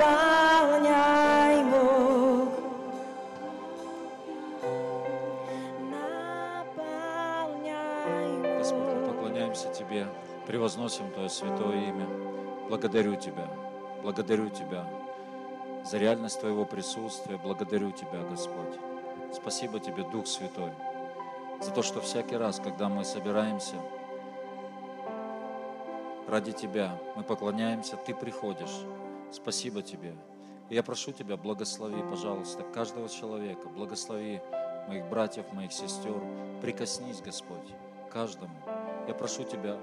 наполняй, Бог. Наполняй, Господь, мы поклоняемся Тебе, превозносим Твое святое имя. Благодарю Тебя, благодарю Тебя за реальность Твоего присутствия, благодарю Тебя, Господь. Спасибо Тебе, Дух Святой, за то, что всякий раз, когда мы собираемся ради Тебя, мы поклоняемся, Ты приходишь. Спасибо Тебе. Я прошу Тебя, благослови, пожалуйста, каждого человека, благослови моих братьев, моих сестер. Прикоснись, Господь, каждому. Я прошу Тебя,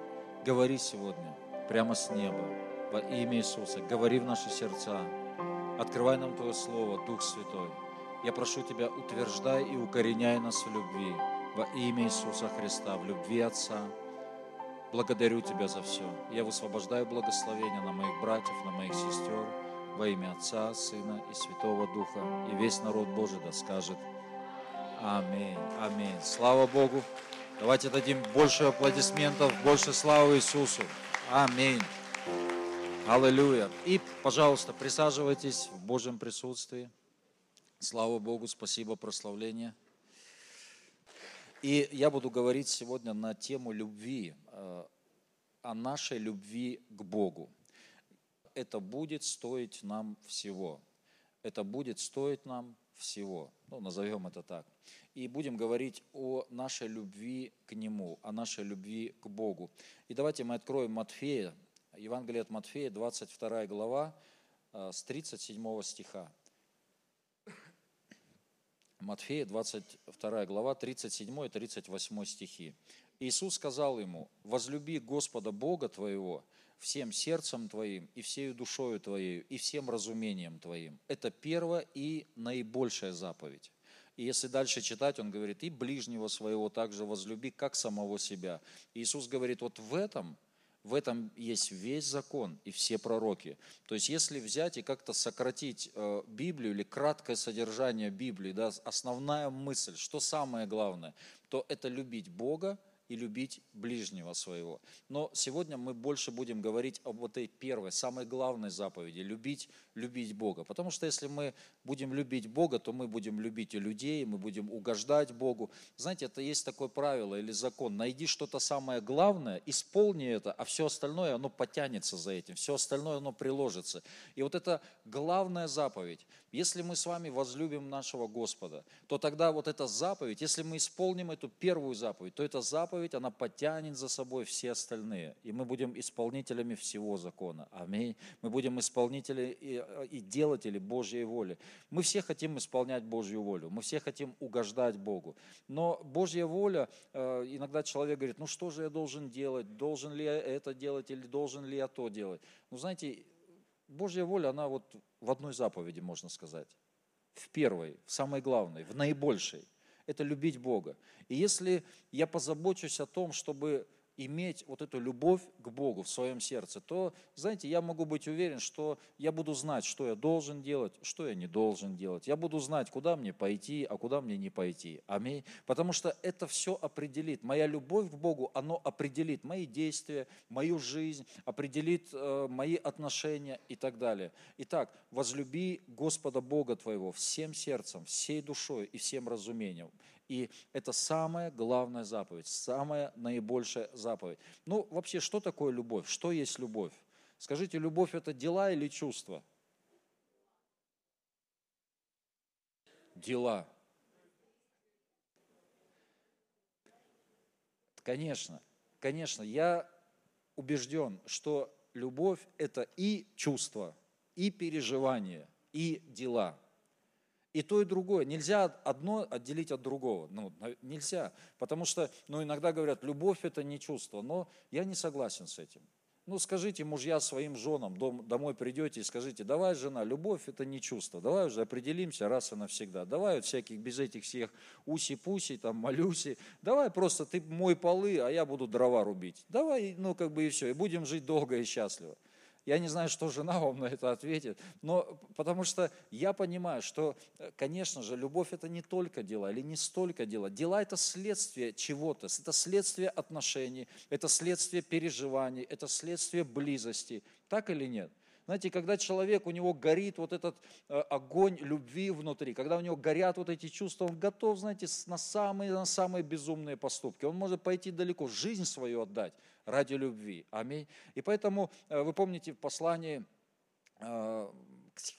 говори сегодня прямо с неба во имя Иисуса. Говори в наши сердца. Открывай нам Твое Слово, Дух Святой. Я прошу Тебя, утверждай и укореняй нас в любви во имя Иисуса Христа, в любви Отца. Благодарю Тебя за все. Я высвобождаю благословение на моих братьев, на моих сестер во имя Отца, Сына и Святого Духа. И весь народ Божий да скажет Аминь. Аминь. Слава Богу. Давайте дадим больше аплодисментов, больше славы Иисусу. Аминь. Аллилуйя. И, пожалуйста, присаживайтесь в Божьем присутствии. Слава Богу, спасибо, прославление. И я буду говорить сегодня на тему любви, о нашей любви к Богу. Это будет стоить нам всего. Это будет стоить нам всего. Ну, назовем это так. И будем говорить о нашей любви к Нему, о нашей любви к Богу. И давайте мы откроем Матфея, Евангелие от Матфея, 22 глава, э, с 37 стиха. Матфея, 22 глава, 37 и 38 стихи. Иисус сказал ему, возлюби Господа Бога твоего всем сердцем твоим и всею душою твоей и всем разумением твоим. Это первая и наибольшая заповедь. И если дальше читать, он говорит, и ближнего своего также возлюби, как самого себя. Иисус говорит, вот в этом в этом есть весь закон и все пророки. То есть если взять и как-то сократить э, Библию или краткое содержание Библии, да, основная мысль, что самое главное, то это любить Бога и любить ближнего своего. Но сегодня мы больше будем говорить об этой первой, самой главной заповеди – любить, любить Бога. Потому что если мы будем любить Бога, то мы будем любить и людей, мы будем угождать Богу. Знаете, это есть такое правило или закон. Найди что-то самое главное, исполни это, а все остальное, оно потянется за этим, все остальное, оно приложится. И вот это главная заповедь. Если мы с вами возлюбим нашего Господа, то тогда вот эта заповедь, если мы исполним эту первую заповедь, то эта заповедь, она потянет за собой все остальные. И мы будем исполнителями всего закона. Аминь. Мы будем исполнители и, и делатели Божьей воли. Мы все хотим исполнять Божью волю. Мы все хотим угождать Богу. Но Божья воля, э, иногда человек говорит, ну что же я должен делать? Должен ли я это делать или должен ли я то делать? Ну знаете, Божья воля, она вот в одной заповеди, можно сказать. В первой, в самой главной, в наибольшей. Это любить Бога. И если я позабочусь о том, чтобы иметь вот эту любовь к Богу в своем сердце, то, знаете, я могу быть уверен, что я буду знать, что я должен делать, что я не должен делать. Я буду знать, куда мне пойти, а куда мне не пойти. Аминь. Потому что это все определит. Моя любовь к Богу, оно определит мои действия, мою жизнь, определит э, мои отношения и так далее. Итак, возлюби Господа Бога твоего всем сердцем, всей душой и всем разумением. И это самая главная заповедь, самая наибольшая заповедь. Ну, вообще, что такое любовь? Что есть любовь? Скажите, любовь это дела или чувства? Дела. Конечно, конечно, я убежден, что любовь это и чувство, и переживание, и дела – и то, и другое. Нельзя одно отделить от другого. Ну, нельзя. Потому что, ну, иногда говорят, любовь это не чувство. Но я не согласен с этим. Ну, скажите, мужья своим женам, дом, домой придете и скажите, давай, жена, любовь это не чувство, давай уже определимся раз и навсегда, давай вот всяких, без этих всех уси-пуси, там, малюси, давай просто ты мой полы, а я буду дрова рубить. Давай, ну, как бы и все, и будем жить долго и счастливо. Я не знаю, что жена вам на это ответит, но потому что я понимаю, что, конечно же, любовь это не только дела или не столько дела. Дела это следствие чего-то, это следствие отношений, это следствие переживаний, это следствие близости. Так или нет? Знаете, когда человек, у него горит вот этот э, огонь любви внутри, когда у него горят вот эти чувства, он готов, знаете, на самые, на самые безумные поступки. Он может пойти далеко, жизнь свою отдать ради любви. Аминь. И поэтому, э, вы помните в послании э,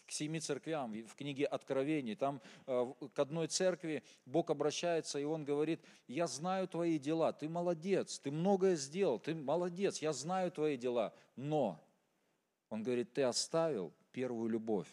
к семи церквям, в книге Откровений, там э, к одной церкви Бог обращается, и Он говорит, я знаю твои дела, ты молодец, ты многое сделал, ты молодец, я знаю твои дела, но, Он говорит, ты оставил первую любовь,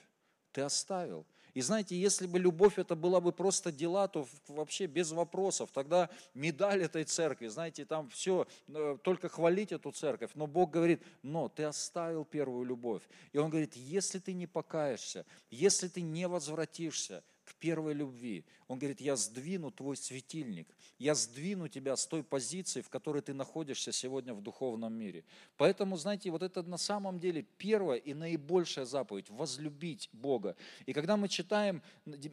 ты оставил. И знаете, если бы любовь это была бы просто дела, то вообще без вопросов. Тогда медаль этой церкви, знаете, там все, э, только хвалить эту церковь. Но Бог говорит, но ты оставил первую любовь. И Он говорит, если ты не покаешься, если ты не возвратишься, к первой любви. Он говорит, я сдвину твой светильник, я сдвину тебя с той позиции, в которой ты находишься сегодня в духовном мире. Поэтому, знаете, вот это на самом деле первая и наибольшая заповедь – возлюбить Бога. И когда мы читаем,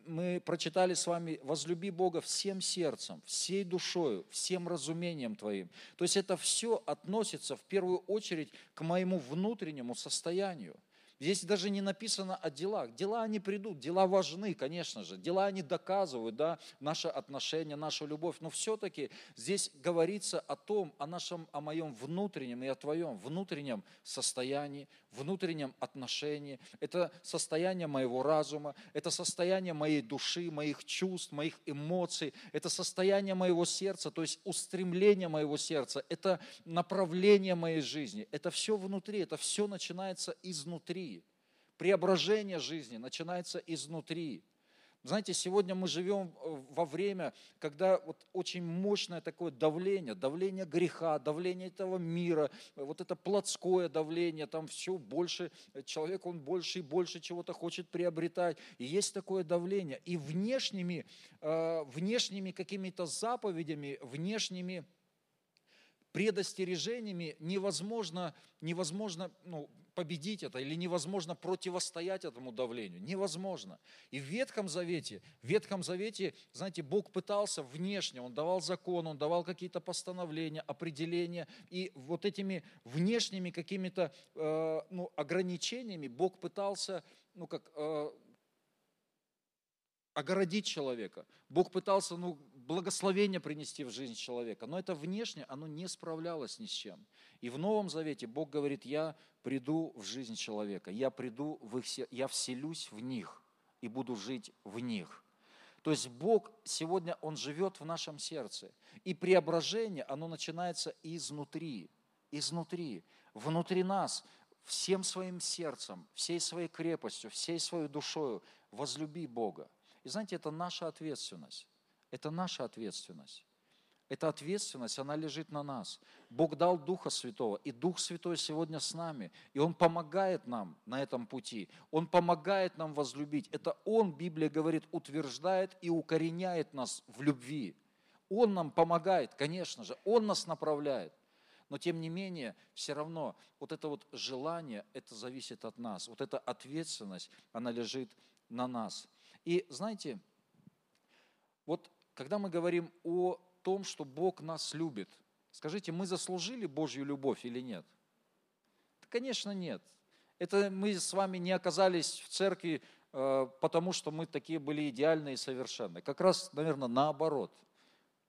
мы прочитали с вами «возлюби Бога всем сердцем, всей душою, всем разумением твоим». То есть это все относится в первую очередь к моему внутреннему состоянию. Здесь даже не написано о делах. Дела они придут, дела важны, конечно же. Дела они доказывают, да, наше отношение, нашу любовь. Но все-таки здесь говорится о том, о нашем, о моем внутреннем и о твоем внутреннем состоянии, внутреннем отношении. Это состояние моего разума, это состояние моей души, моих чувств, моих эмоций, это состояние моего сердца, то есть устремление моего сердца, это направление моей жизни. Это все внутри, это все начинается изнутри преображение жизни начинается изнутри. Знаете, сегодня мы живем э, во время, когда вот очень мощное такое давление, давление греха, давление этого мира, вот это плотское давление, там все больше, человек он больше и больше чего-то хочет приобретать. И есть такое давление. И внешними, э, внешними какими-то заповедями, внешними предостережениями невозможно, невозможно ну, победить это или невозможно противостоять этому давлению. Невозможно. И в Ветхом Завете, в Ветхом Завете, знаете, Бог пытался внешне, Он давал закон, Он давал какие-то постановления, определения, и вот этими внешними какими-то э, ну, ограничениями Бог пытался, ну как, э, огородить человека. Бог пытался, ну, благословение принести в жизнь человека. Но это внешне, оно не справлялось ни с чем. И в Новом Завете Бог говорит, я приду в жизнь человека, я приду в их, я вселюсь в них и буду жить в них. То есть Бог сегодня, Он живет в нашем сердце. И преображение, оно начинается изнутри, изнутри, внутри нас, всем своим сердцем, всей своей крепостью, всей своей душою возлюби Бога. И знаете, это наша ответственность. Это наша ответственность. Эта ответственность, она лежит на нас. Бог дал Духа Святого, и Дух Святой сегодня с нами, и Он помогает нам на этом пути. Он помогает нам возлюбить. Это Он, Библия говорит, утверждает и укореняет нас в любви. Он нам помогает, конечно же, Он нас направляет. Но тем не менее, все равно вот это вот желание, это зависит от нас. Вот эта ответственность, она лежит на нас. И знаете, вот когда мы говорим о том, что Бог нас любит, скажите, мы заслужили Божью любовь или нет? Да, конечно, нет. Это мы с вами не оказались в церкви, э, потому что мы такие были идеальные и совершенные. Как раз, наверное, наоборот.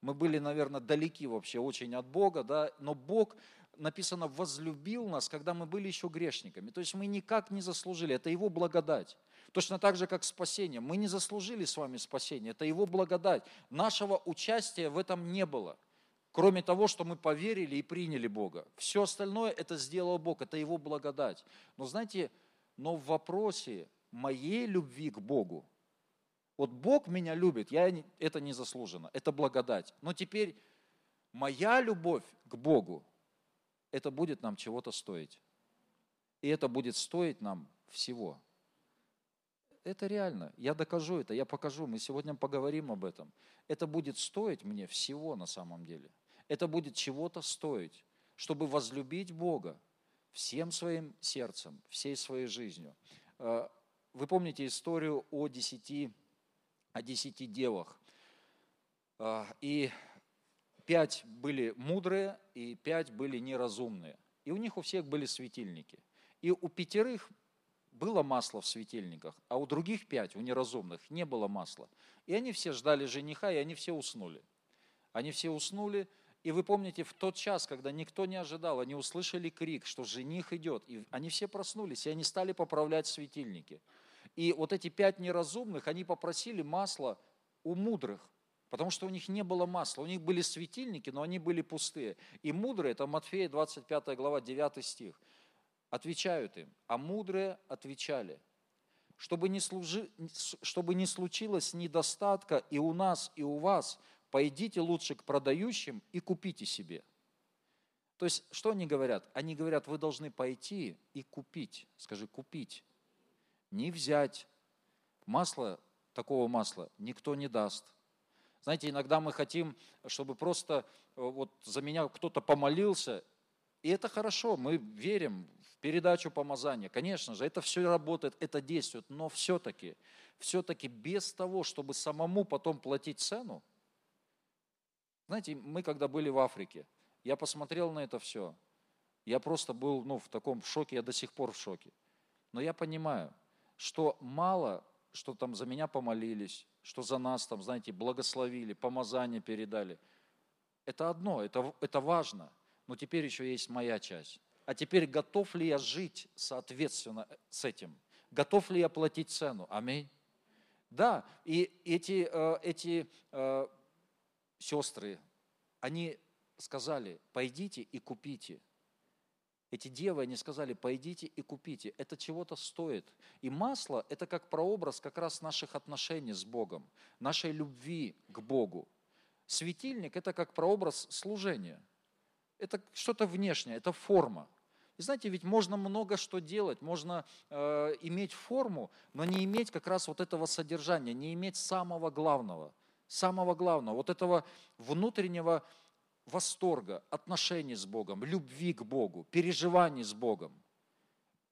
Мы были, наверное, далеки вообще очень от Бога, да, но Бог написано, возлюбил нас, когда мы были еще грешниками. То есть мы никак не заслужили, это Его благодать. Точно так же, как спасение. Мы не заслужили с вами спасение, это Его благодать. Нашего участия в этом не было. Кроме того, что мы поверили и приняли Бога. Все остальное это сделал Бог, это Его благодать. Но знаете, но в вопросе моей любви к Богу, вот Бог меня любит, я это не заслужено, это благодать. Но теперь моя любовь к Богу, это будет нам чего-то стоить. И это будет стоить нам всего. Это реально. Я докажу это, я покажу. Мы сегодня поговорим об этом. Это будет стоить мне всего на самом деле. Это будет чего-то стоить, чтобы возлюбить Бога всем своим сердцем, всей своей жизнью. Э, вы помните историю о десяти, о десяти девах. Э, и пять были мудрые, и пять были неразумные. И у них у всех были светильники. И у пятерых было масло в светильниках, а у других пять, у неразумных, не было масла. И они все ждали жениха, и они все уснули. Они все уснули, и вы помните, в тот час, когда никто не ожидал, они услышали крик, что жених идет, и они все проснулись, и они стали поправлять светильники. И вот эти пять неразумных, они попросили масла у мудрых, потому что у них не было масла, у них были светильники, но они были пустые. И мудрые, это Матфея 25 глава, 9 стих, отвечают им, а мудрые отвечали, чтобы не, служи, чтобы не случилось недостатка и у нас, и у вас, пойдите лучше к продающим и купите себе. То есть, что они говорят? Они говорят, вы должны пойти и купить. Скажи, купить. Не взять. Масло, такого масла никто не даст. Знаете, иногда мы хотим, чтобы просто э, вот за меня кто-то помолился, и это хорошо, мы верим передачу помазания. Конечно же, это все работает, это действует, но все-таки, все-таки без того, чтобы самому потом платить цену, знаете, мы когда были в Африке, я посмотрел на это все, я просто был ну, в таком шоке, я до сих пор в шоке. Но я понимаю, что мало, что там за меня помолились, что за нас там, знаете, благословили, помазание передали. Это одно, это, это важно, но теперь еще есть моя часть. А теперь готов ли я жить соответственно с этим? Готов ли я платить цену? Аминь. Да, и эти, э, эти э, сестры, они сказали, пойдите и купите. Эти девы, они сказали, пойдите и купите. Это чего-то стоит. И масло – это как прообраз как раз наших отношений с Богом, нашей любви к Богу. Светильник – это как прообраз служения. Это что-то внешнее, это форма. И знаете, ведь можно много что делать, можно э, иметь форму, но не иметь как раз вот этого содержания, не иметь самого главного, самого главного, вот этого внутреннего восторга, отношений с Богом, любви к Богу, переживаний с Богом.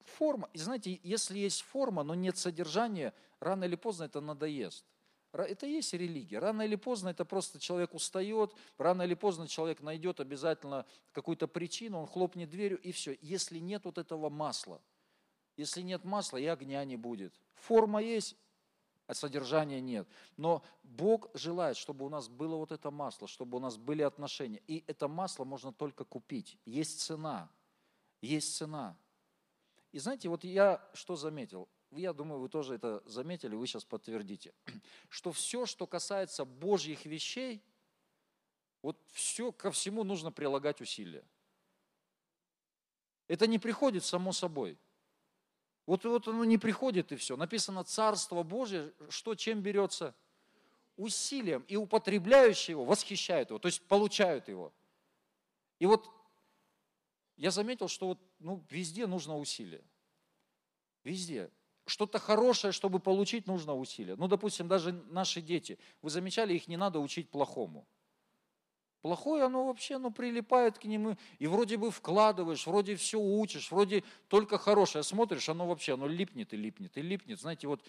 Форма. И знаете, если есть форма, но нет содержания, рано или поздно это надоест. Это и есть религия. Рано или поздно это просто человек устает, рано или поздно человек найдет обязательно какую-то причину, он хлопнет дверью и все. Если нет вот этого масла, если нет масла, и огня не будет. Форма есть, а содержания нет. Но Бог желает, чтобы у нас было вот это масло, чтобы у нас были отношения. И это масло можно только купить. Есть цена. Есть цена. И знаете, вот я что заметил? Я думаю, вы тоже это заметили, вы сейчас подтвердите. Что все, что касается Божьих вещей, вот все, ко всему нужно прилагать усилия. Это не приходит само собой. Вот, вот оно не приходит и все. Написано Царство Божье, что чем берется? Усилием. И употребляющие его восхищают его, то есть получают его. И вот я заметил, что вот, ну, везде нужно усилие. Везде. Что-то хорошее, чтобы получить, нужно усилие. Ну, допустим, даже наши дети. Вы замечали, их не надо учить плохому. Плохое, оно вообще оно прилипает к нему, и вроде бы вкладываешь, вроде все учишь, вроде только хорошее смотришь, оно вообще, оно липнет и липнет и липнет. Знаете, вот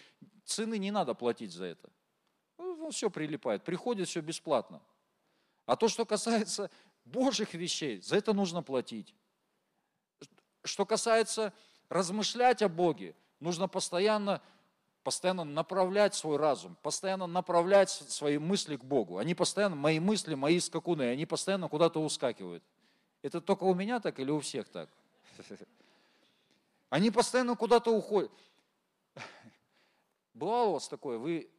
цены не надо платить за это. Ну, ну все прилипает, приходит все бесплатно. А то, что касается Божьих вещей, за это нужно платить. Что касается размышлять о Боге, нужно постоянно постоянно направлять свой разум, постоянно направлять свои мысли к Богу. Они постоянно, мои мысли, мои скакуны, они постоянно куда-то ускакивают. Это только у меня так или у всех так? Они постоянно куда-то уходят. Бывало у вас такое, вы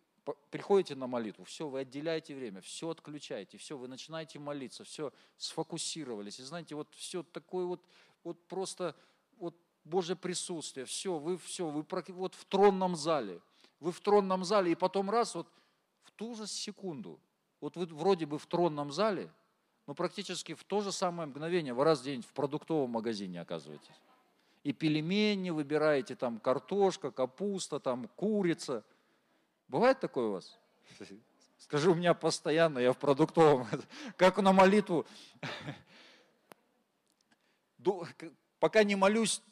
приходите на молитву, все, вы отделяете время, все отключаете, все, вы начинаете молиться, все, сфокусировались. И знаете, вот все такое вот, вот просто вот Божье присутствие, все, вы все, вы вот в тронном зале, вы в тронном зале, и потом раз, вот в ту же секунду, вот вы вроде бы в тронном зале, но практически в то же самое мгновение вы раз в день в продуктовом магазине оказываетесь. И пельмени выбираете, там картошка, капуста, там курица. Бывает такое у вас? Скажи, у меня постоянно, я в продуктовом. Как на молитву. Пока не молюсь,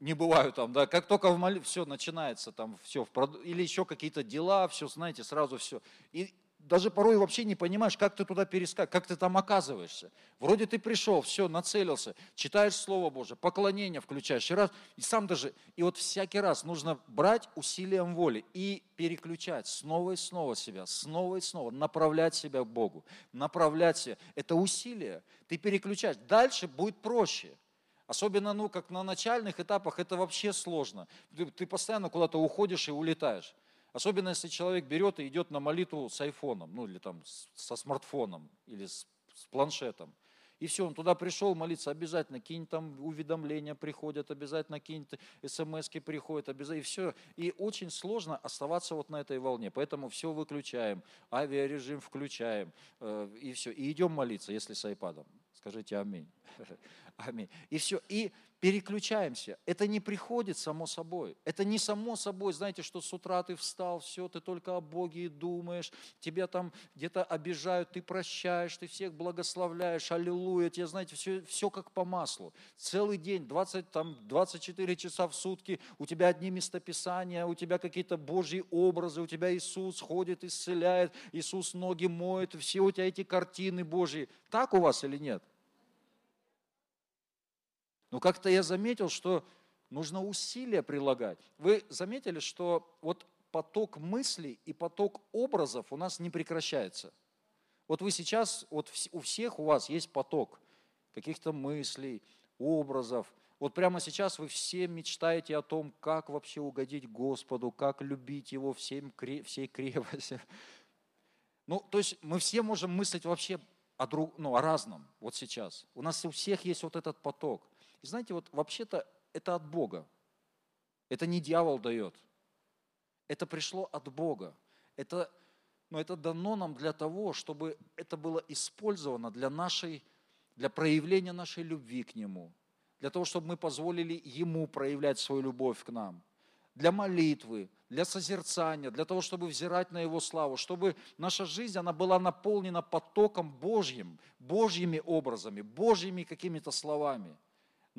не бываю там, да, как только в молитве, все начинается там, все, или еще какие-то дела, все, знаете, сразу все. И даже порой вообще не понимаешь, как ты туда перескак, как ты там оказываешься. Вроде ты пришел, все, нацелился, читаешь Слово Божие, поклонение включаешь, и, раз, и сам даже, и вот всякий раз нужно брать усилием воли и переключать снова и снова себя, снова и снова, направлять себя к Богу, направлять себя. Это усилие, ты переключаешь. Дальше будет проще. Особенно, ну, как на начальных этапах, это вообще сложно. Ты, ты постоянно куда-то уходишь и улетаешь. Особенно если человек берет и идет на молитву с айфоном, ну или там со смартфоном, или с, с планшетом. И все, он туда пришел молиться, обязательно какие-нибудь там уведомления приходят, обязательно какие-нибудь смс приходят, обязательно, и все. И очень сложно оставаться вот на этой волне. Поэтому все выключаем, авиарежим включаем, э, и все. И идем молиться, если с айпадом. Скажите аминь. Аминь. И все. И переключаемся. Это не приходит само собой. Это не само собой, знаете, что с утра ты встал, все, ты только о Боге и думаешь, тебя там где-то обижают, ты прощаешь, ты всех благословляешь, аллилуйя, тебе, знаете, все, все как по маслу. Целый день, 20, там, 24 часа в сутки, у тебя одни местописания, у тебя какие-то Божьи образы, у тебя Иисус ходит, исцеляет, Иисус ноги моет, все у тебя эти картины Божьи. Так у вас или нет? Но как-то я заметил, что нужно усилия прилагать. Вы заметили, что вот поток мыслей и поток образов у нас не прекращается. Вот вы сейчас, вот у всех у вас есть поток каких-то мыслей, образов. Вот прямо сейчас вы все мечтаете о том, как вообще угодить Господу, как любить Его всем, всей крепости. Ну, то есть мы все можем мыслить вообще о, друг, ну, о разном вот сейчас. У нас у всех есть вот этот поток. И знаете, вот вообще-то это от Бога. Это не дьявол дает. Это пришло от Бога. Это, но это дано нам для того, чтобы это было использовано для нашей, для проявления нашей любви к Нему, для того, чтобы мы позволили Ему проявлять свою любовь к нам, для молитвы, для созерцания, для того, чтобы взирать на Его славу, чтобы наша жизнь, она была наполнена потоком Божьим, Божьими образами, Божьими какими-то словами –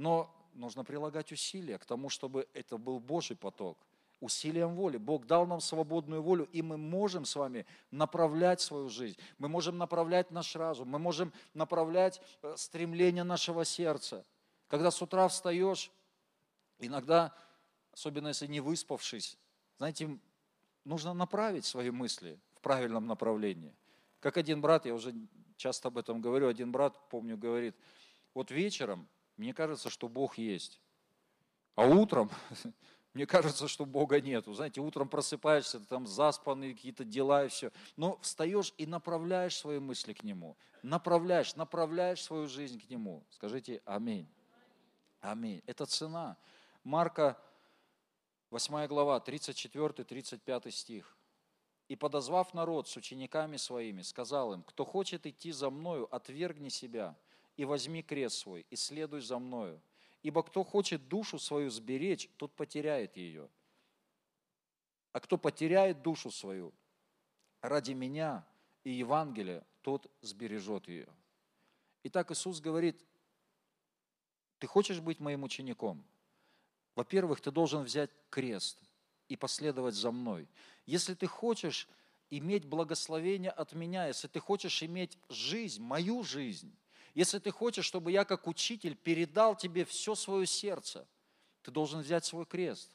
но нужно прилагать усилия к тому, чтобы это был Божий поток. Усилием воли. Бог дал нам свободную волю, и мы можем с вами направлять свою жизнь. Мы можем направлять наш разум, мы можем направлять э, стремление нашего сердца. Когда с утра встаешь, иногда, особенно если не выспавшись, знаете, нужно направить свои мысли в правильном направлении. Как один брат, я уже часто об этом говорю, один брат, помню, говорит, вот вечером мне кажется, что Бог есть. А утром мне кажется, что Бога нету. Знаете, утром просыпаешься, там заспанные какие-то дела и все. Но встаешь и направляешь свои мысли к Нему. Направляешь, направляешь свою жизнь к Нему. Скажите аминь. Аминь. Это цена. Марка 8 глава, 34-35 стих. «И подозвав народ с учениками своими, сказал им, кто хочет идти за мною, отвергни себя, и возьми крест свой, и следуй за мною. Ибо кто хочет душу свою сберечь, тот потеряет ее. А кто потеряет душу свою ради меня и Евангелия, тот сбережет ее. Итак, Иисус говорит, ты хочешь быть моим учеником? Во-первых, ты должен взять крест и последовать за мной. Если ты хочешь иметь благословение от меня, если ты хочешь иметь жизнь, мою жизнь, если ты хочешь, чтобы я как учитель передал тебе все свое сердце, ты должен взять свой крест.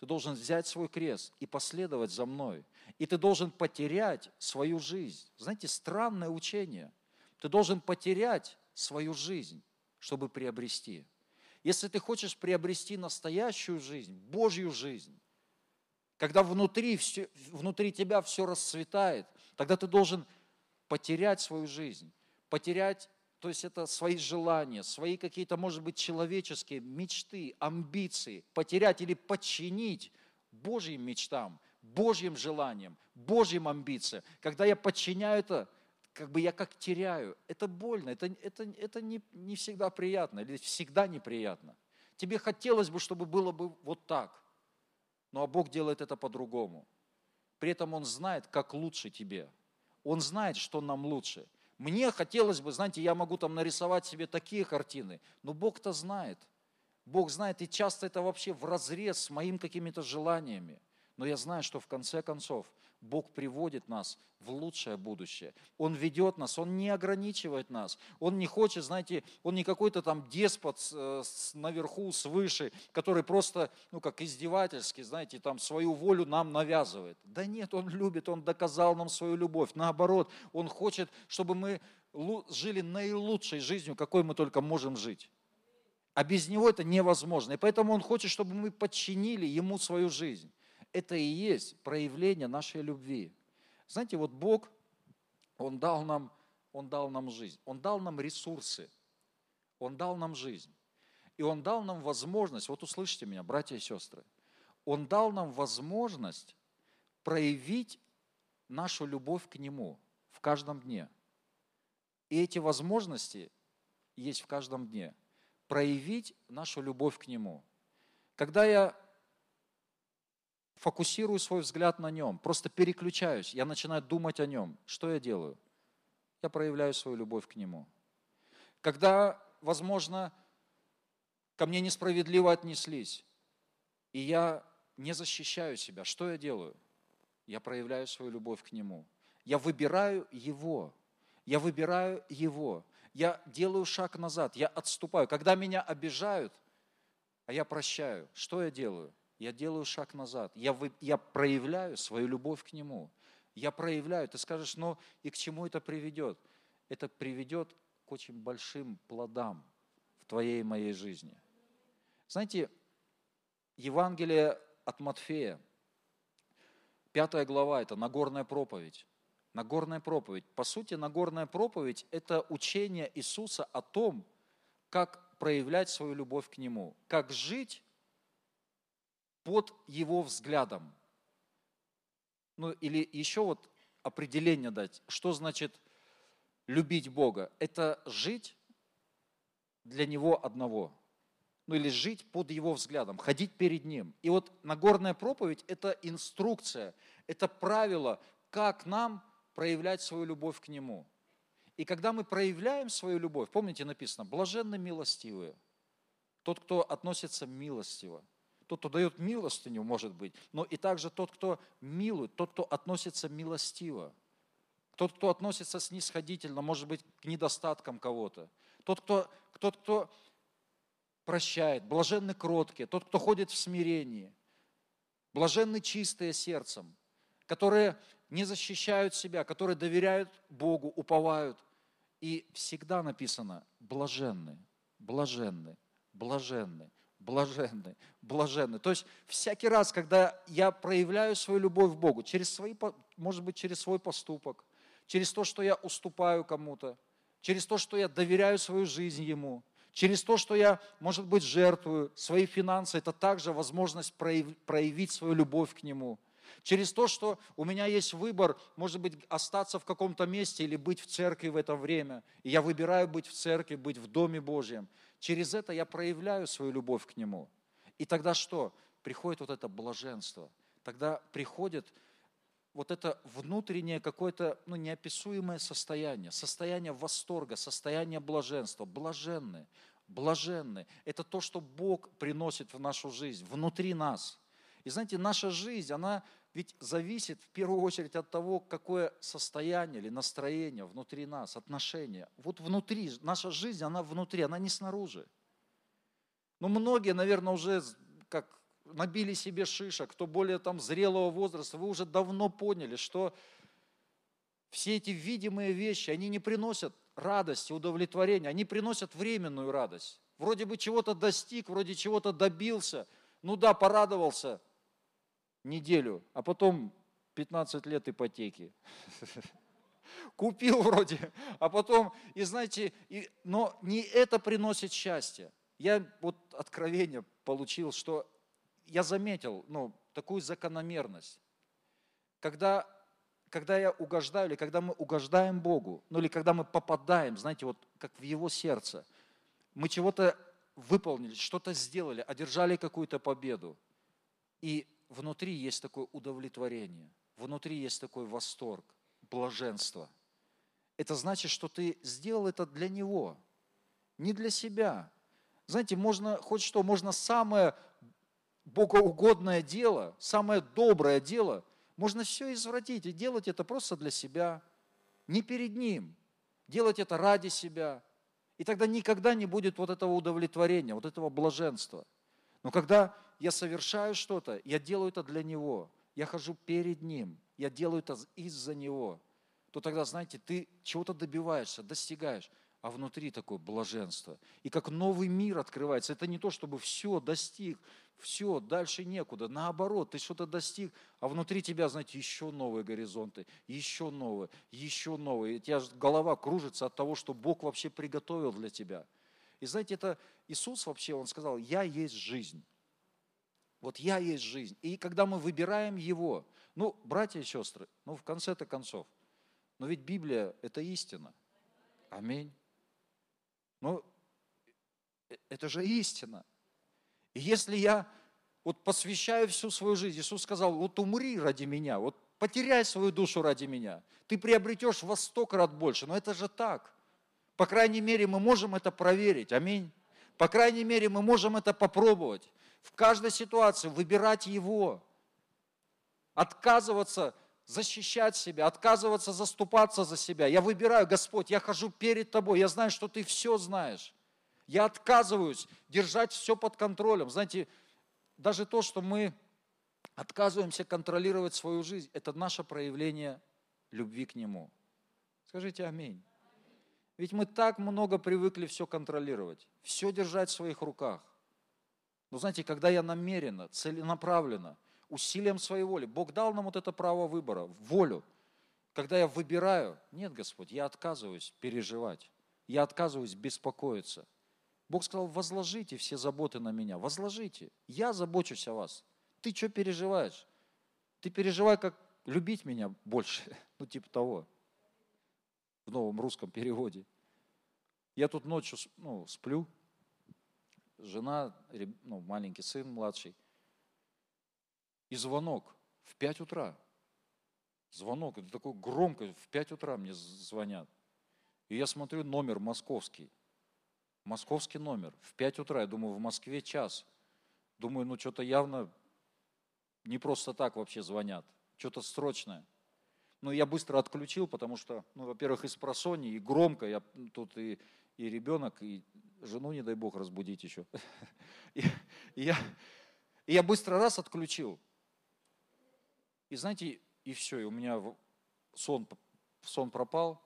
Ты должен взять свой крест и последовать за мной. И ты должен потерять свою жизнь. Знаете, странное учение. Ты должен потерять свою жизнь, чтобы приобрести. Если ты хочешь приобрести настоящую жизнь, Божью жизнь, когда внутри, все, внутри тебя все расцветает, тогда ты должен потерять свою жизнь, потерять то есть это свои желания, свои какие-то, может быть, человеческие мечты, амбиции, потерять или подчинить Божьим мечтам, Божьим желаниям, Божьим амбициям. Когда я подчиняю это, как бы я как теряю. Это больно, это, это, это не, не всегда приятно, или всегда неприятно. Тебе хотелось бы, чтобы было бы вот так, но а Бог делает это по-другому. При этом Он знает, как лучше тебе. Он знает, что нам лучше. Мне хотелось бы, знаете, я могу там нарисовать себе такие картины, но Бог-то знает. Бог знает, и часто это вообще в разрез с моими какими-то желаниями. Но я знаю, что в конце концов Бог приводит нас в лучшее будущее. Он ведет нас, Он не ограничивает нас. Он не хочет, знаете, Он не какой-то там деспот э, наверху, свыше, который просто, ну как издевательски, знаете, там свою волю нам навязывает. Да нет, Он любит, Он доказал нам свою любовь. Наоборот, Он хочет, чтобы мы жили наилучшей жизнью, какой мы только можем жить. А без Него это невозможно. И поэтому Он хочет, чтобы мы подчинили Ему свою жизнь это и есть проявление нашей любви. Знаете, вот Бог, Он дал нам, Он дал нам жизнь, Он дал нам ресурсы, Он дал нам жизнь. И Он дал нам возможность, вот услышите меня, братья и сестры, Он дал нам возможность проявить нашу любовь к Нему в каждом дне. И эти возможности есть в каждом дне. Проявить нашу любовь к Нему. Когда я фокусирую свой взгляд на нем, просто переключаюсь, я начинаю думать о нем. Что я делаю? Я проявляю свою любовь к нему. Когда, возможно, ко мне несправедливо отнеслись, и я не защищаю себя, что я делаю? Я проявляю свою любовь к нему. Я выбираю его. Я выбираю его. Я делаю шаг назад, я отступаю. Когда меня обижают, а я прощаю, что я делаю? Я делаю шаг назад, я, вы, я проявляю свою любовь к Нему. Я проявляю, ты скажешь, ну и к чему это приведет? Это приведет к очень большим плодам в твоей и моей жизни. Знаете, Евангелие от Матфея, пятая глава, это Нагорная проповедь. Нагорная проповедь. По сути, Нагорная проповедь – это учение Иисуса о том, как проявлять свою любовь к Нему, как жить под его взглядом. Ну или еще вот определение дать, что значит любить Бога. Это жить для Него одного. Ну или жить под Его взглядом, ходить перед Ним. И вот Нагорная проповедь – это инструкция, это правило, как нам проявлять свою любовь к Нему. И когда мы проявляем свою любовь, помните написано, блаженны милостивые, тот, кто относится милостиво – тот, кто дает милостыню, может быть, но и также тот, кто милует, тот, кто относится милостиво, тот, кто относится снисходительно, может быть, к недостаткам кого-то, тот, кто, тот, кто прощает, блаженны кроткие, тот, кто ходит в смирении, блаженны чистые сердцем, которые не защищают себя, которые доверяют Богу, уповают. И всегда написано блаженны, блаженны, блаженны блаженны, блаженны. То есть всякий раз, когда я проявляю свою любовь к Богу, через свои, может быть, через свой поступок, через то, что я уступаю кому-то, через то, что я доверяю свою жизнь Ему, через то, что я, может быть, жертвую свои финансы, это также возможность проявить свою любовь к Нему. Через то, что у меня есть выбор, может быть, остаться в каком-то месте или быть в церкви в это время. И я выбираю быть в церкви, быть в Доме Божьем. Через это я проявляю свою любовь к Нему. И тогда что? Приходит вот это блаженство. Тогда приходит вот это внутреннее какое-то ну, неописуемое состояние, состояние восторга, состояние блаженства, блаженны, блаженны. Это то, что Бог приносит в нашу жизнь, внутри нас. И знаете, наша жизнь, она ведь зависит в первую очередь от того, какое состояние или настроение внутри нас, отношения. Вот внутри, наша жизнь, она внутри, она не снаружи. Но многие, наверное, уже как набили себе шишек, кто более там зрелого возраста, вы уже давно поняли, что все эти видимые вещи, они не приносят радости, удовлетворения, они приносят временную радость. Вроде бы чего-то достиг, вроде чего-то добился, ну да, порадовался – неделю, а потом 15 лет ипотеки. Купил вроде, а потом, и знаете, и, но не это приносит счастье. Я вот откровение получил, что я заметил ну, такую закономерность. Когда, когда я угождаю, или когда мы угождаем Богу, ну или когда мы попадаем, знаете, вот как в Его сердце, мы чего-то выполнили, что-то сделали, одержали какую-то победу. И внутри есть такое удовлетворение, внутри есть такой восторг, блаженство. Это значит, что ты сделал это для Него, не для себя. Знаете, можно хоть что, можно самое богоугодное дело, самое доброе дело, можно все извратить и делать это просто для себя, не перед Ним, делать это ради себя. И тогда никогда не будет вот этого удовлетворения, вот этого блаженства. Но когда я совершаю что-то, я делаю это для Него, я хожу перед Ним, я делаю это из-за Него, то тогда, знаете, ты чего-то добиваешься, достигаешь а внутри такое блаженство. И как новый мир открывается. Это не то, чтобы все, достиг, все, дальше некуда. Наоборот, ты что-то достиг, а внутри тебя, знаете, еще новые горизонты, еще новые, еще новые. И у тебя голова кружится от того, что Бог вообще приготовил для тебя. И знаете, это Иисус вообще, Он сказал, я есть жизнь. Вот я есть жизнь. И когда мы выбираем Его, ну, братья и сестры, ну, в конце-то концов, но ведь Библия – это истина. Аминь. Ну, э, это же истина. И если я вот посвящаю всю свою жизнь, Иисус сказал, вот умри ради меня, вот потеряй свою душу ради меня, ты приобретешь во сто крат больше. Но это же так. По крайней мере, мы можем это проверить. Аминь. По крайней мере, мы можем это попробовать. В каждой ситуации выбирать Его. Отказываться защищать себя, отказываться заступаться за себя. Я выбираю, Господь, я хожу перед Тобой, я знаю, что Ты все знаешь. Я отказываюсь держать все под контролем. Знаете, даже то, что мы отказываемся контролировать свою жизнь, это наше проявление любви к Нему. Скажите аминь. Ведь мы так много привыкли все контролировать, все держать в своих руках. Но знаете, когда я намеренно, целенаправленно – усилием своей воли. Бог дал нам вот это право выбора, волю. Когда я выбираю, нет, Господь, я отказываюсь переживать, я отказываюсь беспокоиться. Бог сказал, возложите все заботы на меня, возложите, я забочусь о вас. Ты что переживаешь? Ты переживай, как любить меня больше, ну типа того, в новом русском переводе. Я тут ночью ну, сплю, жена, ну, маленький сын младший, и звонок в 5 утра. Звонок, это такой громко, в 5 утра мне звонят. И я смотрю, номер московский. Московский номер, в 5 утра. Я думаю, в Москве час. Думаю, ну что-то явно не просто так вообще звонят. Что-то срочное. Но я быстро отключил, потому что, ну, во-первых, из просони, и громко, я тут и, и ребенок, и жену, не дай бог, разбудить еще. И, и, я, и я быстро раз отключил. И знаете, и все, и у меня сон, сон пропал,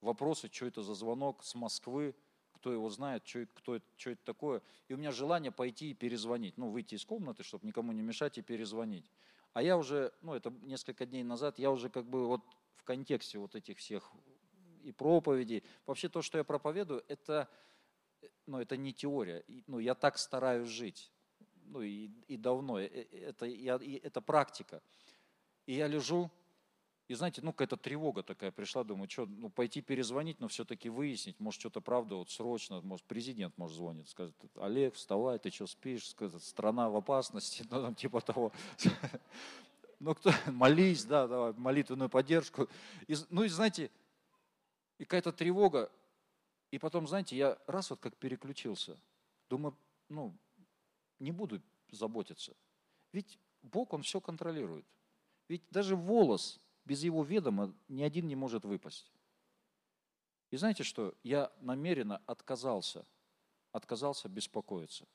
вопросы, что это за звонок с Москвы, кто его знает, что, кто, что это такое. И у меня желание пойти и перезвонить, ну, выйти из комнаты, чтобы никому не мешать и перезвонить. А я уже, ну, это несколько дней назад, я уже как бы вот в контексте вот этих всех и проповедей. Вообще то, что я проповедую, это, ну, это не теория. Ну, я так стараюсь жить. Ну, и, и давно. Э, э, это, я, это практика. И я лежу, и знаете, ну какая-то тревога такая пришла, думаю, что, ну пойти перезвонить, но все-таки выяснить, может что-то правда вот срочно, может президент, может звонит, скажет, Олег, вставай, ты что спишь, скажет, страна в опасности, ну там типа того. Ну кто, молись, да, давай, молитвенную поддержку. И, ну и знаете, и какая-то тревога, и потом, знаете, я раз вот как переключился, думаю, ну, не буду заботиться. Ведь Бог, Он все контролирует. Ведь даже волос без его ведома ни один не может выпасть. И знаете что? Я намеренно отказался, отказался беспокоиться.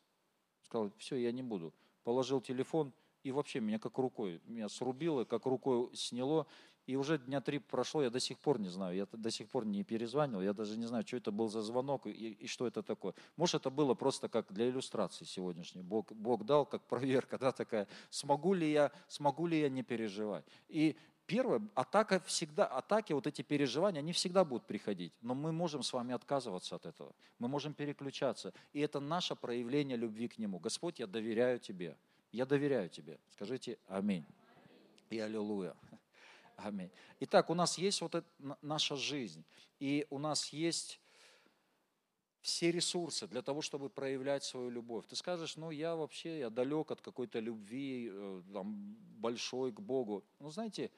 Сказал, все, я не буду. Положил телефон, и вообще меня как рукой, меня срубило, как рукой сняло. И уже дня три прошло, я до сих пор не знаю, я до сих пор не перезванивал, я даже не знаю, что это был за звонок и, и что это такое. Может, это было просто как для иллюстрации сегодняшней. Бог, Бог дал как проверка, да, такая, смогу ли я, смогу ли я не переживать. И первое, атака всегда, атаки, вот эти переживания, они всегда будут приходить, но мы можем с вами отказываться от этого, мы можем переключаться, и это наше проявление любви к Нему. Господь, я доверяю Тебе, я доверяю Тебе. Скажите аминь и аллилуйя. Аминь. Итак, у нас есть вот эта наша жизнь, и у нас есть все ресурсы для того, чтобы проявлять свою любовь. Ты скажешь, ну я вообще, я далек от какой-то любви э, там, большой к Богу. Ну знаете,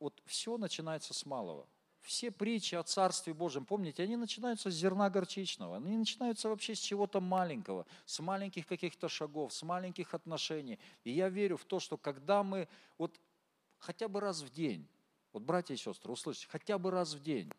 вот все начинается с малого. все притчи о Царстве Божьем, помните, они начинаются с зерна горчичного, они начинаются вообще с чего-то маленького, с маленьких каких-то шагов, с маленьких отношений. И я верю в то, что когда мы вот хотя бы раз в день, вот братья и сестры, услышите, хотя бы раз в день,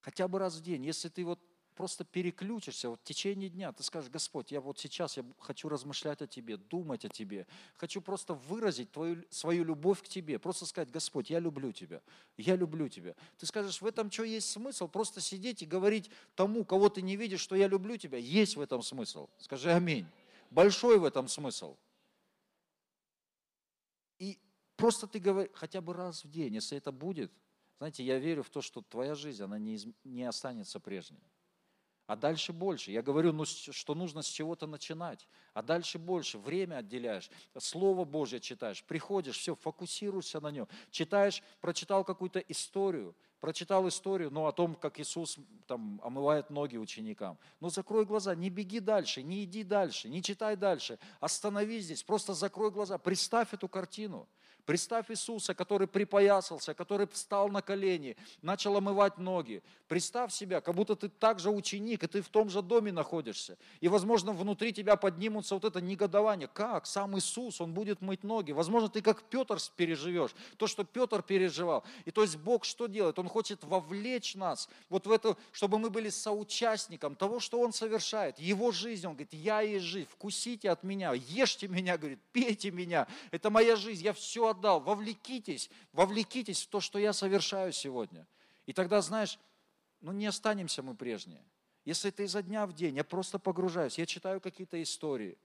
хотя бы раз в день, если ты вот просто переключишься вот в течение дня, ты скажешь, Господь, я вот сейчас я хочу размышлять о Тебе, думать о Тебе, хочу просто выразить твою, свою любовь к Тебе, просто сказать, Господь, я люблю Тебя, я люблю Тебя. Ты скажешь, в этом что есть смысл? Просто сидеть и говорить тому, кого ты не видишь, что я люблю Тебя, есть в этом смысл. Скажи аминь. Большой в этом смысл. Просто ты говоришь, хотя бы раз в день, если это будет, знаете, я верю в то, что твоя жизнь, она не, из, не останется прежней. А дальше больше. Я говорю, ну, что нужно с чего-то начинать. А дальше больше. Время отделяешь, Слово Божье читаешь, приходишь, все, фокусируешься на нем. Читаешь, прочитал какую-то историю, прочитал историю, ну, о том, как Иисус там омывает ноги ученикам. Ну, закрой глаза, не беги дальше, не иди дальше, не читай дальше. Остановись здесь, просто закрой глаза, представь эту картину. Представь Иисуса, который припоясался, который встал на колени, начал омывать ноги. Представь себя, как будто ты также ученик, и ты в том же доме находишься. И, возможно, внутри тебя поднимутся вот это негодование. Как? Сам Иисус, Он будет мыть ноги. Возможно, ты как Петр переживешь, то, что Петр переживал. И то есть Бог что делает? Он хочет вовлечь нас вот в это, чтобы мы были соучастником того, что Он совершает. Его жизнь, Он говорит, я есть жизнь, вкусите от меня, ешьте меня, говорит, пейте меня. Это моя жизнь, я все отдал. Вовлекитесь, вовлекитесь в то, что я совершаю сегодня. И тогда, знаешь, ну не останемся мы прежние. Если это изо дня в день, я просто погружаюсь, я читаю какие-то истории,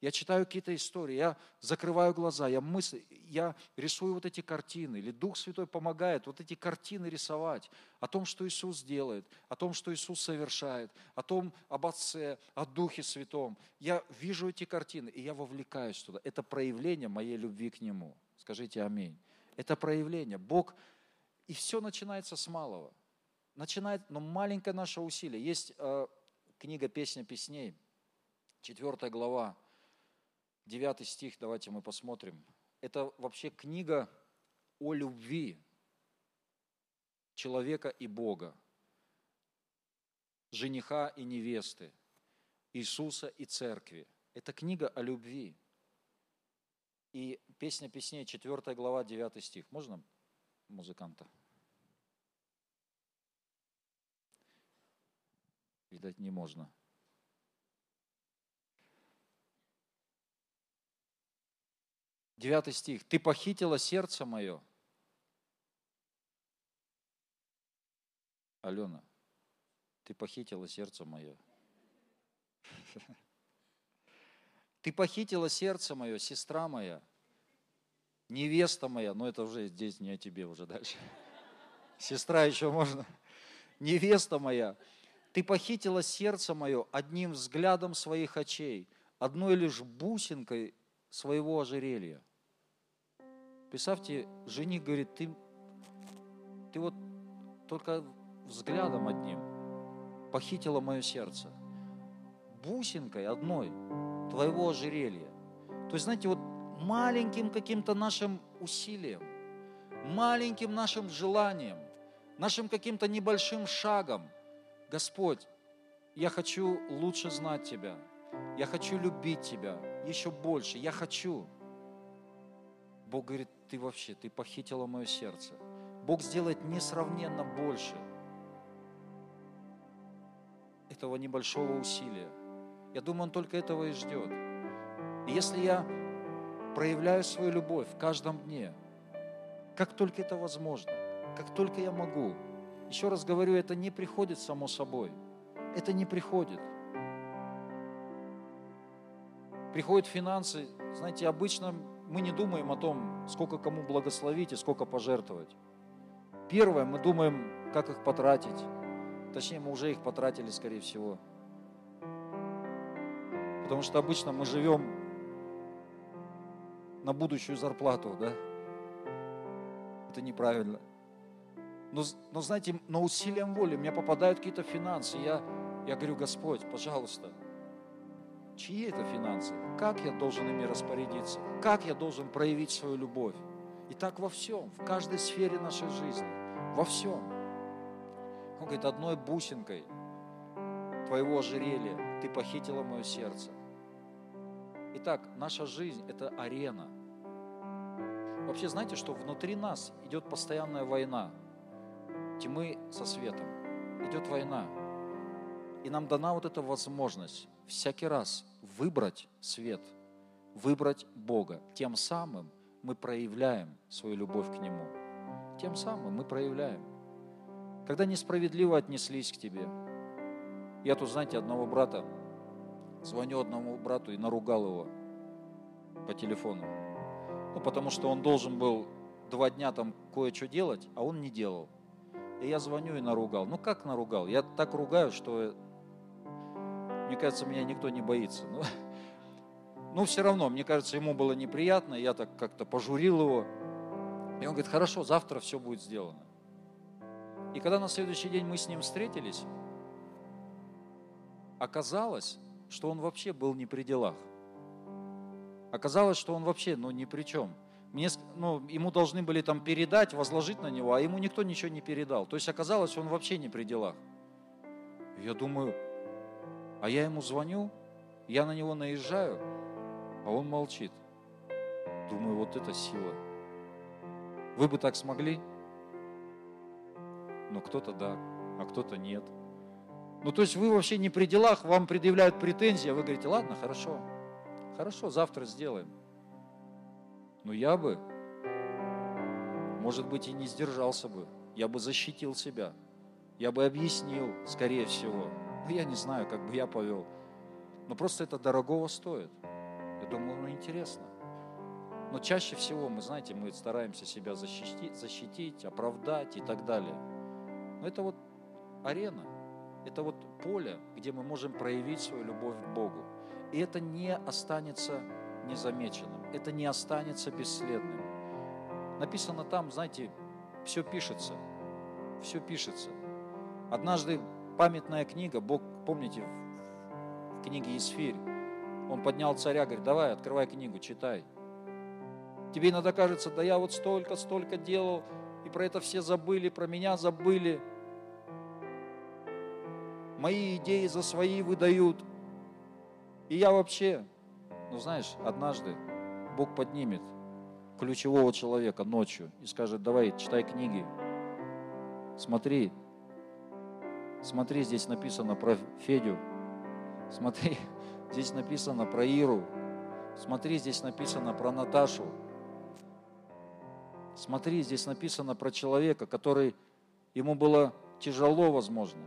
я читаю какие-то истории, я закрываю глаза, я мысль, я рисую вот эти картины, или Дух Святой помогает вот эти картины рисовать, о том, что Иисус делает, о том, что Иисус совершает, о том, об Отце, о Духе Святом. Я вижу эти картины, и я вовлекаюсь туда. Это проявление моей любви к Нему. Скажите аминь. Это проявление. Бог, и все начинается с малого. Начинает, но маленькое наше усилие. Есть э, книга «Песня песней», 4 глава, 9 стих, давайте мы посмотрим. Это вообще книга о любви человека и Бога, жениха и невесты, Иисуса и церкви. Это книга о любви. И песня песней, 4 глава, 9 стих. Можно музыканта? Видать, не можно. Девятый стих. «Ты похитила сердце мое». Алена, ты похитила сердце мое. Ты похитила сердце мое, сестра моя, невеста моя, но это уже здесь не о тебе уже дальше. Сестра еще можно. Невеста моя, ты похитила сердце мое одним взглядом своих очей, одной лишь бусинкой своего ожерелья. Представьте, жених говорит, ты, ты вот только взглядом одним похитила мое сердце. Бусинкой одной – твоего ожерелья. То есть, знаете, вот маленьким каким-то нашим усилием, маленьким нашим желанием, нашим каким-то небольшим шагом, Господь, я хочу лучше знать Тебя, я хочу любить Тебя еще больше, я хочу. Бог говорит, ты вообще, ты похитила мое сердце. Бог сделает несравненно больше этого небольшого усилия. Я думаю, Он только этого и ждет. И если я проявляю свою любовь в каждом дне, как только это возможно, как только я могу, еще раз говорю, это не приходит само собой. Это не приходит. Приходят финансы, знаете, обычно мы не думаем о том, сколько кому благословить и сколько пожертвовать. Первое, мы думаем, как их потратить. Точнее, мы уже их потратили, скорее всего. Потому что обычно мы живем на будущую зарплату, да? Это неправильно. Но, но знаете, на усилием воли меня попадают какие-то финансы. Я, я говорю, Господь, пожалуйста, чьи это финансы? Как я должен ими распорядиться? Как я должен проявить свою любовь? И так во всем, в каждой сфере нашей жизни. во всем. Он говорит, одной бусинкой твоего ожерелья ты похитила мое сердце. Итак, наша жизнь – это арена. Вообще, знаете, что внутри нас идет постоянная война тьмы со светом. Идет война. И нам дана вот эта возможность всякий раз выбрать свет, выбрать Бога. Тем самым мы проявляем свою любовь к Нему. Тем самым мы проявляем. Когда несправедливо отнеслись к тебе. Я тут, знаете, одного брата, звоню одному брату и наругал его по телефону. Ну, потому что он должен был два дня там кое-что делать, а он не делал. И я звоню и наругал. Ну, как наругал? Я так ругаю, что, мне кажется, меня никто не боится. Ну, ну все равно, мне кажется, ему было неприятно, я так как-то пожурил его. И он говорит, хорошо, завтра все будет сделано. И когда на следующий день мы с ним встретились, оказалось, что он вообще был не при делах. Оказалось, что он вообще ну, ни при чем. Мне, ну, ему должны были там передать, возложить на него, а ему никто ничего не передал. То есть оказалось, он вообще не при делах. Я думаю, а я ему звоню, я на него наезжаю, а он молчит. Думаю, вот это сила. Вы бы так смогли? Ну, кто-то да, а кто-то нет. Ну, то есть вы вообще не при делах, вам предъявляют претензии, а вы говорите, ладно, хорошо, хорошо, завтра сделаем. Но я бы, может быть, и не сдержался бы, я бы защитил себя, я бы объяснил, скорее всего. Ну, я не знаю, как бы я повел. Но просто это дорогого стоит. Я думаю, ну, интересно. Но чаще всего, мы знаете, мы стараемся себя защитить, защитить, оправдать и так далее. Но это вот арена, это вот поле, где мы можем проявить свою любовь к Богу. И это не останется незамеченным, это не останется бесследным. Написано там, знаете, все пишется, все пишется. Однажды памятная книга, Бог, помните, в книге Исфирь, он поднял царя, говорит, давай, открывай книгу, читай. Тебе иногда кажется, да я вот столько, столько делал, и про это все забыли, про меня забыли. Мои идеи за свои выдают. И я вообще, ну знаешь, однажды Бог поднимет ключевого человека ночью и скажет, давай, читай книги, смотри, смотри, здесь написано про Федю, смотри, здесь написано про Иру, смотри, здесь написано про Наташу, Смотри, здесь написано про человека, который ему было тяжело, возможно,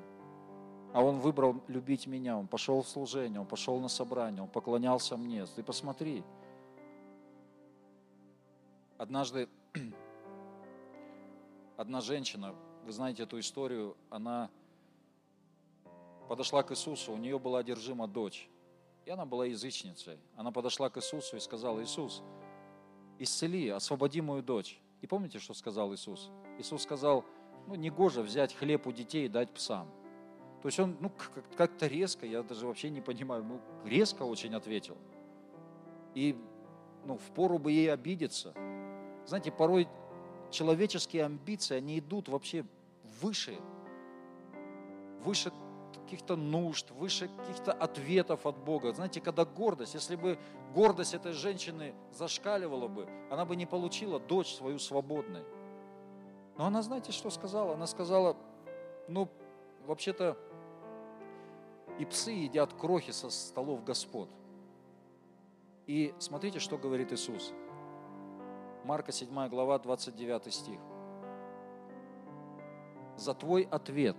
а он выбрал любить меня, он пошел в служение, он пошел на собрание, он поклонялся мне. Ты посмотри. Однажды одна женщина, вы знаете эту историю, она подошла к Иисусу, у нее была одержима дочь, и она была язычницей. Она подошла к Иисусу и сказала, Иисус, исцели, освободи мою дочь. И помните, что сказал Иисус? Иисус сказал, ну, не гоже взять хлеб у детей и дать псам. То есть он, ну, как-то резко, я даже вообще не понимаю, ну, резко очень ответил. И, ну, впору бы ей обидеться. Знаете, порой человеческие амбиции, они идут вообще выше, выше каких-то нужд, выше каких-то ответов от Бога. Знаете, когда гордость, если бы гордость этой женщины зашкаливала бы, она бы не получила дочь свою свободной. Но она, знаете, что сказала? Она сказала, ну, вообще-то и псы едят крохи со столов Господ. И смотрите, что говорит Иисус. Марка 7 глава, 29 стих. За твой ответ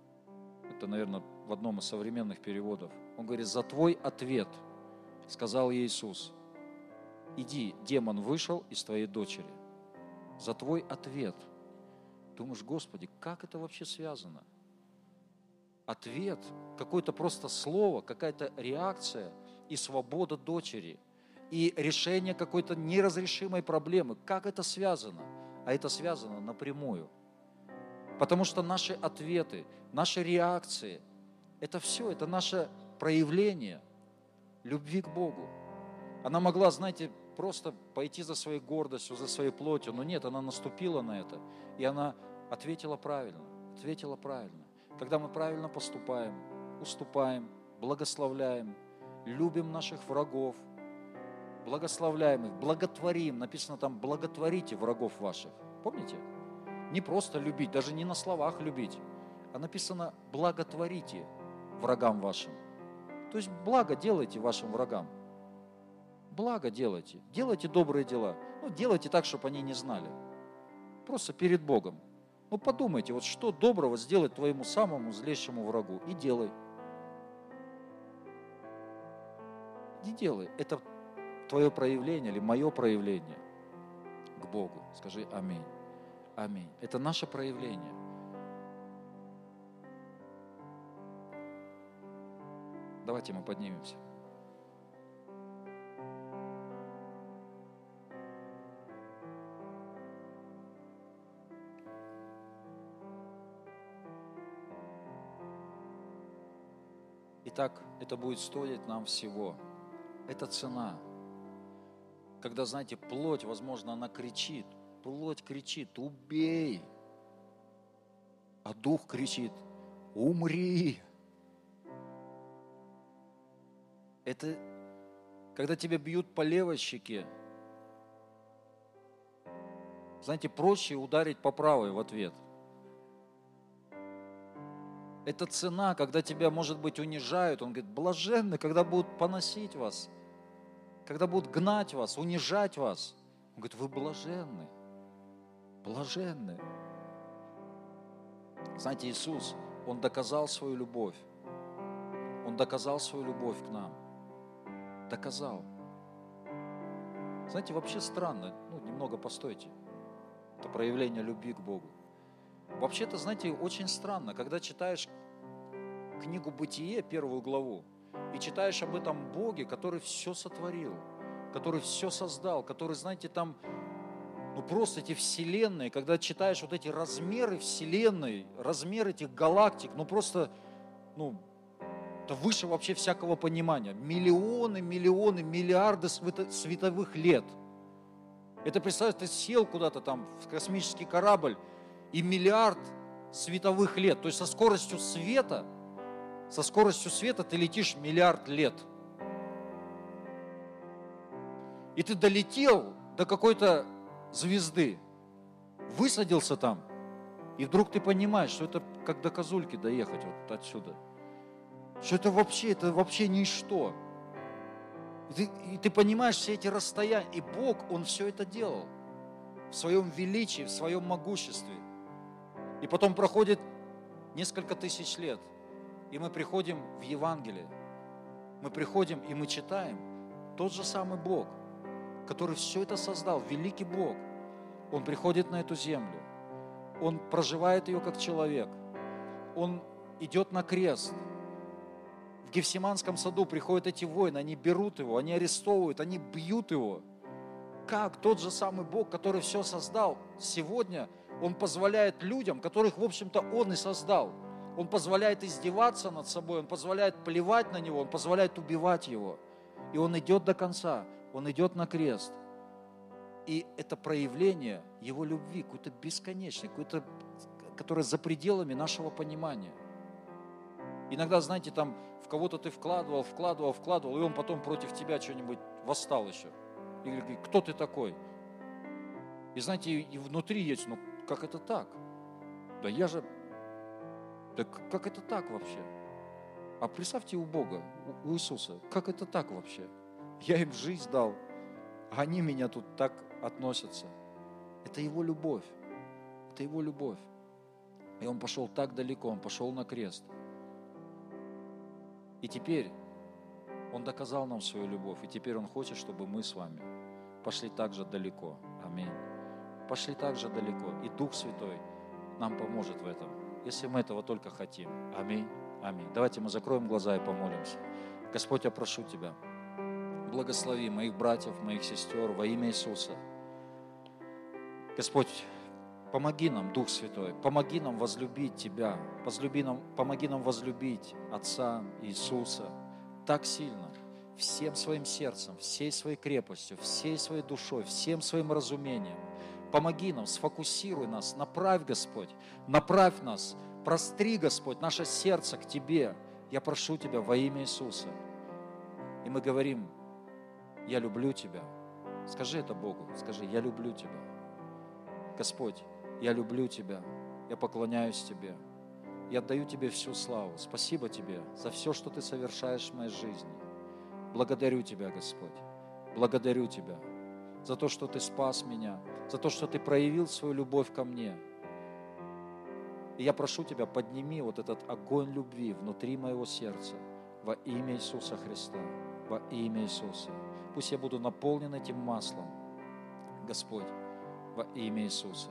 – это, наверное, в одном из современных переводов. Он говорит, за твой ответ, сказал Иисус, иди, демон вышел из твоей дочери. За твой ответ. Думаешь, Господи, как это вообще связано? Ответ, какое-то просто слово, какая-то реакция и свобода дочери, и решение какой-то неразрешимой проблемы. Как это связано? А это связано напрямую – Потому что наши ответы, наши реакции, это все, это наше проявление любви к Богу. Она могла, знаете, просто пойти за своей гордостью, за своей плотью, но нет, она наступила на это, и она ответила правильно, ответила правильно. Когда мы правильно поступаем, уступаем, благословляем, любим наших врагов, благословляем их, благотворим. Написано там, благотворите врагов ваших. Помните? Не просто любить, даже не на словах любить, а написано, благотворите врагам вашим. То есть благо делайте вашим врагам. Благо делайте. Делайте добрые дела. Ну, делайте так, чтобы они не знали. Просто перед Богом. Ну, подумайте, вот что доброго сделать твоему самому злейшему врагу. И делай. И делай. Это твое проявление или мое проявление к Богу. Скажи аминь. Аминь. Это наше проявление. Давайте мы поднимемся. Итак, это будет стоить нам всего. Это цена. Когда, знаете, плоть, возможно, она кричит. Плоть кричит, убей. А дух кричит, умри. Это когда тебя бьют по левой щеке. Знаете, проще ударить по правой в ответ. Это цена, когда тебя, может быть, унижают. Он говорит, блаженны, когда будут поносить вас, когда будут гнать вас, унижать вас. Он говорит, вы блаженны, блаженны. Знаете, Иисус, Он доказал свою любовь. Он доказал свою любовь к нам доказал. Знаете, вообще странно, ну, немного постойте. Это проявление любви к Богу. Вообще-то, знаете, очень странно, когда читаешь книгу «Бытие», первую главу, и читаешь об этом Боге, который все сотворил, который все создал, который, знаете, там, ну просто эти вселенные, когда читаешь вот эти размеры вселенной, размер этих галактик, ну просто, ну, это выше вообще всякого понимания. Миллионы, миллионы, миллиарды световых лет. Это, представь, ты сел куда-то там в космический корабль, и миллиард световых лет, то есть со скоростью света, со скоростью света ты летишь миллиард лет. И ты долетел до какой-то звезды, высадился там, и вдруг ты понимаешь, что это как до Козульки доехать вот отсюда – что это вообще, это вообще ничто. И ты, и ты понимаешь все эти расстояния. И Бог, Он все это делал в своем величии, в своем могуществе. И потом проходит несколько тысяч лет, и мы приходим в Евангелие. Мы приходим и мы читаем тот же самый Бог, который все это создал, великий Бог. Он приходит на эту землю, Он проживает ее как человек, Он идет на крест – в Гефсиманском саду приходят эти воины, они берут его, они арестовывают, они бьют его. Как тот же самый Бог, который все создал, сегодня Он позволяет людям, которых, в общем-то, Он и создал, Он позволяет издеваться над собой, Он позволяет плевать на Него, Он позволяет убивать Его. И Он идет до конца, Он идет на крест. И это проявление Его любви, какое-то бесконечное, какое-то, которое за пределами нашего понимания. Иногда, знаете, там в кого-то ты вкладывал, вкладывал, вкладывал, и он потом против тебя что-нибудь восстал еще. И говорит, кто ты такой? И знаете, и внутри есть, ну как это так? Да я же, да как это так вообще? А представьте у Бога, у Иисуса, как это так вообще? Я им жизнь дал, а они меня тут так относятся. Это Его любовь. Это Его любовь. И Он пошел так далеко, Он пошел на крест – и теперь Он доказал нам свою любовь, и теперь Он хочет, чтобы мы с вами пошли так же далеко. Аминь. Пошли так же далеко. И Дух Святой нам поможет в этом, если мы этого только хотим. Аминь. Аминь. Давайте мы закроем глаза и помолимся. Господь, я прошу Тебя, благослови моих братьев, моих сестер во имя Иисуса. Господь, Помоги нам, Дух Святой, помоги нам возлюбить Тебя, возлюби нам, помоги нам возлюбить Отца Иисуса так сильно, всем своим сердцем, всей своей крепостью, всей своей душой, всем своим разумением, Помоги нам, сфокусируй нас, направь, Господь, направь нас, простри, Господь, наше сердце к Тебе. Я прошу Тебя во имя Иисуса. И мы говорим, я люблю Тебя. Скажи это Богу, скажи, я люблю Тебя. Господь, я люблю Тебя, я поклоняюсь Тебе. Я отдаю Тебе всю славу. Спасибо Тебе за все, что Ты совершаешь в моей жизни. Благодарю Тебя, Господь. Благодарю Тебя за то, что Ты спас меня, за то, что Ты проявил свою любовь ко мне. И я прошу Тебя, подними вот этот огонь любви внутри моего сердца во имя Иисуса Христа, во имя Иисуса. Пусть я буду наполнен этим маслом, Господь, во имя Иисуса.